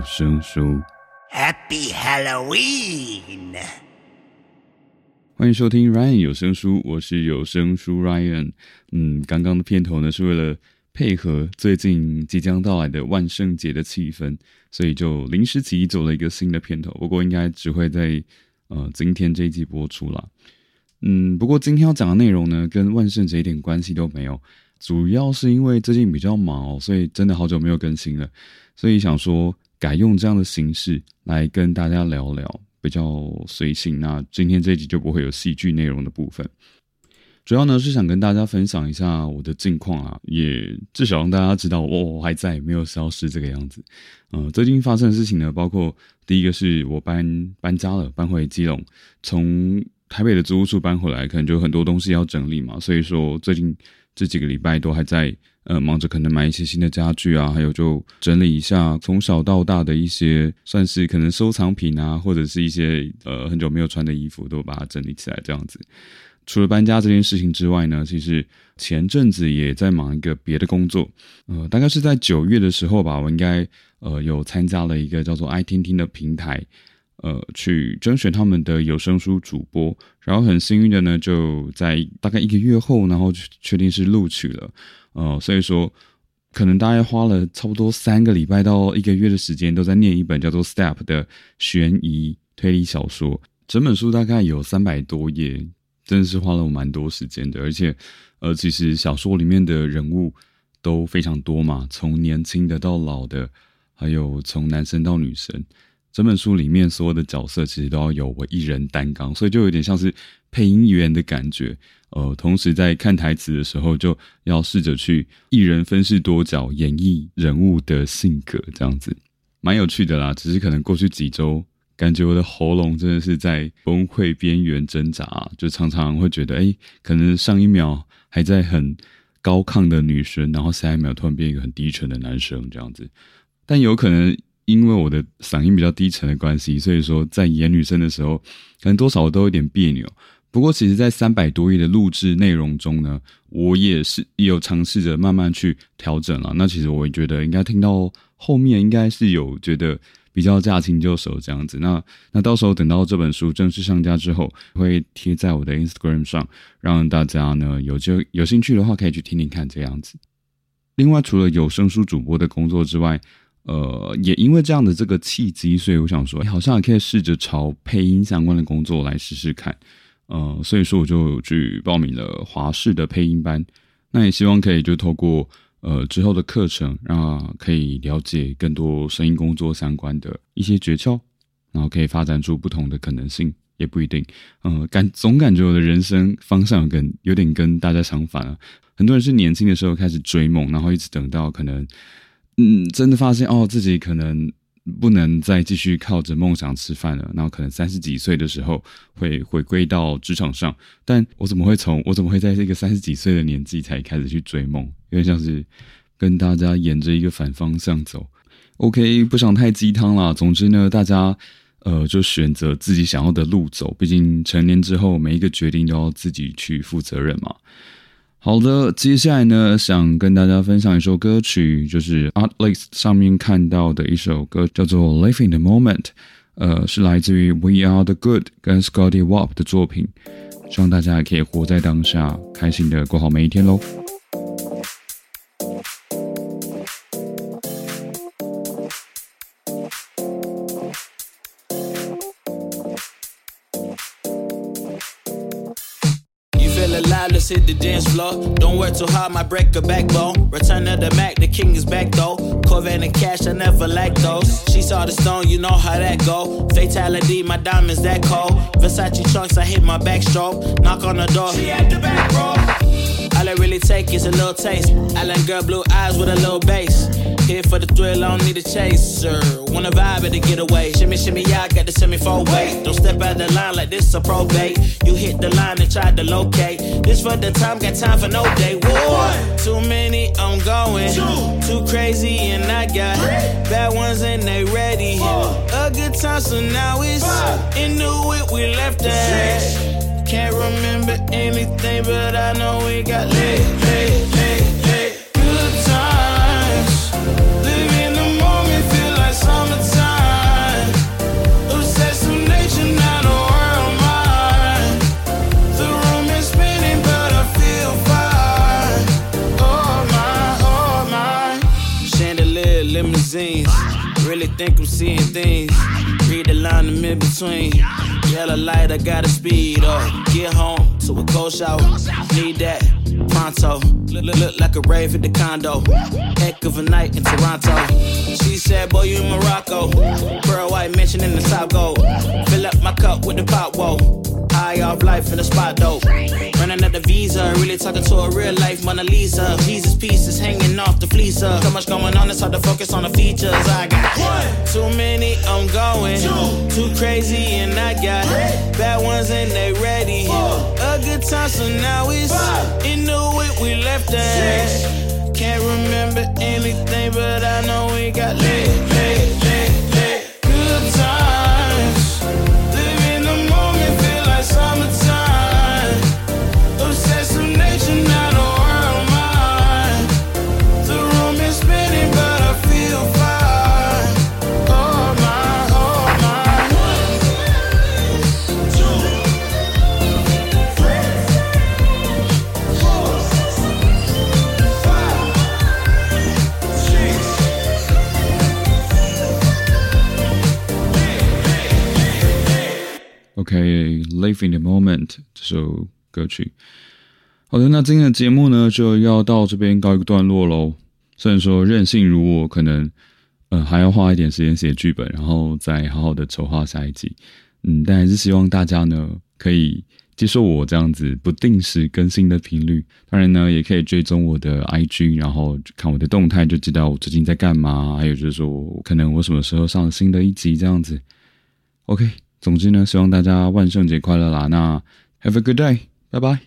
有声书。Happy Halloween! 欢迎收听 Ryan 有声书，我是有声书 Ryan。嗯，刚刚的片头呢是为了配合最近即将到来的万圣节的气氛，所以就临时起意做了一个新的片头。不过应该只会在呃今天这一集播出啦。嗯，不过今天要讲的内容呢，跟万圣节一点关系都没有，主要是因为最近比较忙哦，所以真的好久没有更新了，所以想说改用这样的形式来跟大家聊聊，比较随性。那今天这一集就不会有戏剧内容的部分，主要呢是想跟大家分享一下我的近况啊，也至少让大家知道我我还在，没有消失这个样子。呃，最近发生的事情呢，包括第一个是我搬搬家了，搬回基隆，从台北的租屋处搬回来，可能就很多东西要整理嘛，所以说最近这几个礼拜都还在呃忙着可能买一些新的家具啊，还有就整理一下从小到大的一些算是可能收藏品啊，或者是一些呃很久没有穿的衣服，都把它整理起来这样子。除了搬家这件事情之外呢，其实前阵子也在忙一个别的工作，呃，大概是在九月的时候吧，我应该呃有参加了一个叫做爱听听的平台。呃，去甄选他们的有声书主播，然后很幸运的呢，就在大概一个月后，然后确定是录取了。呃，所以说，可能大概花了差不多三个礼拜到一个月的时间，都在念一本叫做《Step》的悬疑推理小说。整本书大概有三百多页，真的是花了我蛮多时间的。而且，呃，其实小说里面的人物都非常多嘛，从年轻的到老的，还有从男生到女生。整本书里面所有的角色其实都要由我一人担纲，所以就有点像是配音员的感觉。呃，同时在看台词的时候，就要试着去一人分饰多角演绎人物的性格，这样子蛮有趣的啦。只是可能过去几周，感觉我的喉咙真的是在崩溃边缘挣扎，就常常会觉得，哎，可能上一秒还在很高亢的女生，然后下一秒突然变一个很低沉的男生这样子，但有可能。因为我的嗓音比较低沉的关系，所以说在演女生的时候，可能多少都有点别扭。不过，其实，在三百多页的录制内容中呢，我也是也有尝试着慢慢去调整了。那其实我觉得，应该听到后面，应该是有觉得比较驾轻就熟这样子。那那到时候等到这本书正式上架之后，会贴在我的 Instagram 上，让大家呢有就有兴趣的话，可以去听听看这样子。另外，除了有声书主播的工作之外，呃，也因为这样的这个契机，所以我想说，哎，好像也可以试着朝配音相关的工作来试试看。呃，所以说我就去报名了华视的配音班。那也希望可以就透过呃之后的课程，让可以了解更多声音工作相关的一些诀窍，然后可以发展出不同的可能性，也不一定。呃，感总感觉我的人生方向跟有点跟大家相反啊。很多人是年轻的时候开始追梦，然后一直等到可能。嗯，真的发现哦，自己可能不能再继续靠着梦想吃饭了。然后可能三十几岁的时候会回归到职场上，但我怎么会从我怎么会在这个 三十几岁的年纪才开始去追梦？有点像是跟大家沿着一个反方向走。OK，不想太鸡汤啦。总之呢，大家呃就选择自己想要的路走。毕竟成年之后，每一个决定都要自己去负责任嘛。好的，接下来呢，想跟大家分享一首歌曲，就是 Artlist 上面看到的一首歌，叫做《Live in the Moment》，呃，是来自于 We Are the Good 跟 Scotty Wap 的作品，希望大家也可以活在当下，开心的过好每一天喽。Let's hit the dance floor. Don't work too hard, my break a backbone. Return of the Mac, the king is back though. Corvette and cash, I never lack those. She saw the stone, you know how that go. Fatality, my diamonds that cold. Versace trunks, I hit my backstroke. Knock on the door, she at the back row. All I really take is a little taste. Island girl, blue eyes with a little bass. Here for the thrill, I don't need a chaser. Wanna vibe it to get away. Shimmy, shimmy, yeah, I got the semi four way. Don't step out the line like this a probate. You hit the line and try to locate. This for the time, got time for no day. One, too many, I'm going. Two, too crazy, and I got three, bad ones and they ready. Four, A good time, so now it's into it. We left that. Can't remember anything, but I know we got think I'm seeing things. Read the line in mid between. Yellow light, I gotta speed up. Get home to a cold shower. Need that pronto. Look, look, like a rave at the condo. Heck of a night in Toronto. She said, Boy, you in Morocco. Pearl white mention in the top gold. Fill up my cup with the pop, whoa. High off life in the spot dope. Really talking to a real life Mona Lisa. Jesus pieces hanging off the fleecer. So much going on, it's hard to focus on the features. I got one, too many, I'm going. Two, too crazy, and I got three, bad ones and they ready. A good time, so now it's in the way we left at. Can't remember anything, but I know we got lit, OK，Live in the Moment 这首歌曲。好的，那今天的节目呢就要到这边告一个段落喽。虽然说任性如我，可能呃还要花一点时间写剧本，然后再好好的筹划下一集。嗯，但还是希望大家呢可以接受我这样子不定时更新的频率。当然呢，也可以追踪我的 IG，然后看我的动态，就知道我最近在干嘛。还有就是说可能我什么时候上新的一集这样子。OK，总之呢，希望大家万圣节快乐啦！那 Have a good day，拜拜。